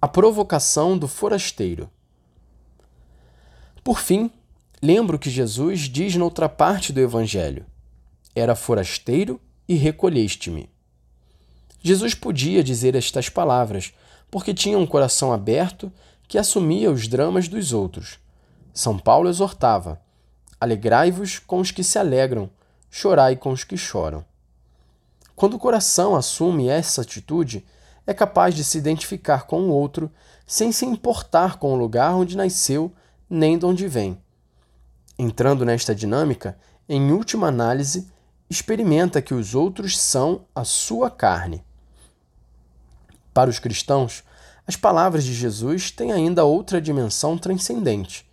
A provocação do forasteiro. Por fim, lembro que Jesus diz noutra parte do Evangelho: Era forasteiro e recolheste-me. Jesus podia dizer estas palavras, porque tinha um coração aberto que assumia os dramas dos outros. São Paulo exortava: Alegrai-vos com os que se alegram, chorai com os que choram. Quando o coração assume essa atitude, é capaz de se identificar com o outro sem se importar com o lugar onde nasceu nem de onde vem. Entrando nesta dinâmica, em última análise, experimenta que os outros são a sua carne. Para os cristãos, as palavras de Jesus têm ainda outra dimensão transcendente.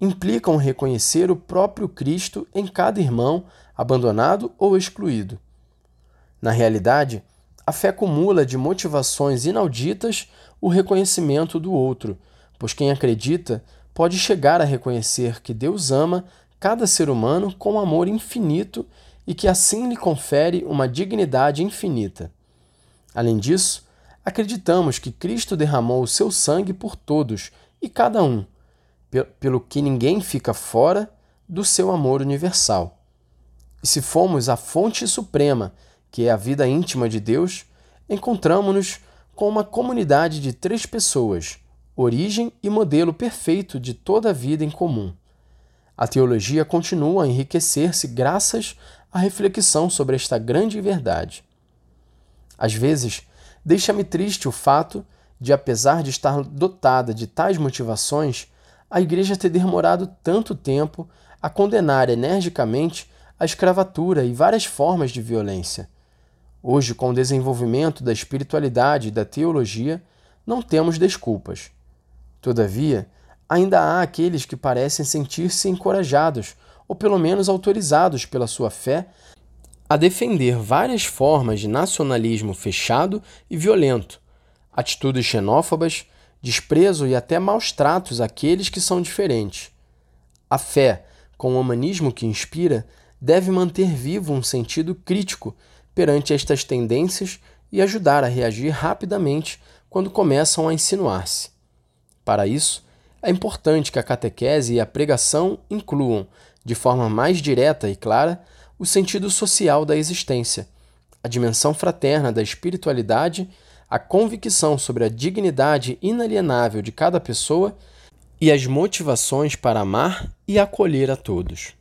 Implicam reconhecer o próprio Cristo em cada irmão, abandonado ou excluído. Na realidade, a fé acumula de motivações inauditas o reconhecimento do outro, pois quem acredita pode chegar a reconhecer que Deus ama cada ser humano com amor infinito e que assim lhe confere uma dignidade infinita. Além disso, acreditamos que Cristo derramou o seu sangue por todos e cada um, pelo que ninguém fica fora do seu amor universal. E se fomos a fonte suprema que é a vida íntima de Deus, encontramos-nos com uma comunidade de três pessoas, origem e modelo perfeito de toda a vida em comum. A teologia continua a enriquecer-se graças à reflexão sobre esta grande verdade. Às vezes, deixa-me triste o fato de, apesar de estar dotada de tais motivações, a Igreja ter demorado tanto tempo a condenar energicamente a escravatura e várias formas de violência. Hoje, com o desenvolvimento da espiritualidade e da teologia, não temos desculpas. Todavia, ainda há aqueles que parecem sentir-se encorajados, ou pelo menos autorizados pela sua fé, a defender várias formas de nacionalismo fechado e violento, atitudes xenófobas, desprezo e até maus tratos àqueles que são diferentes. A fé, com o humanismo que inspira, deve manter vivo um sentido crítico perante estas tendências e ajudar a reagir rapidamente quando começam a insinuar-se. Para isso, é importante que a catequese e a pregação incluam, de forma mais direta e clara, o sentido social da existência, a dimensão fraterna da espiritualidade, a convicção sobre a dignidade inalienável de cada pessoa e as motivações para amar e acolher a todos.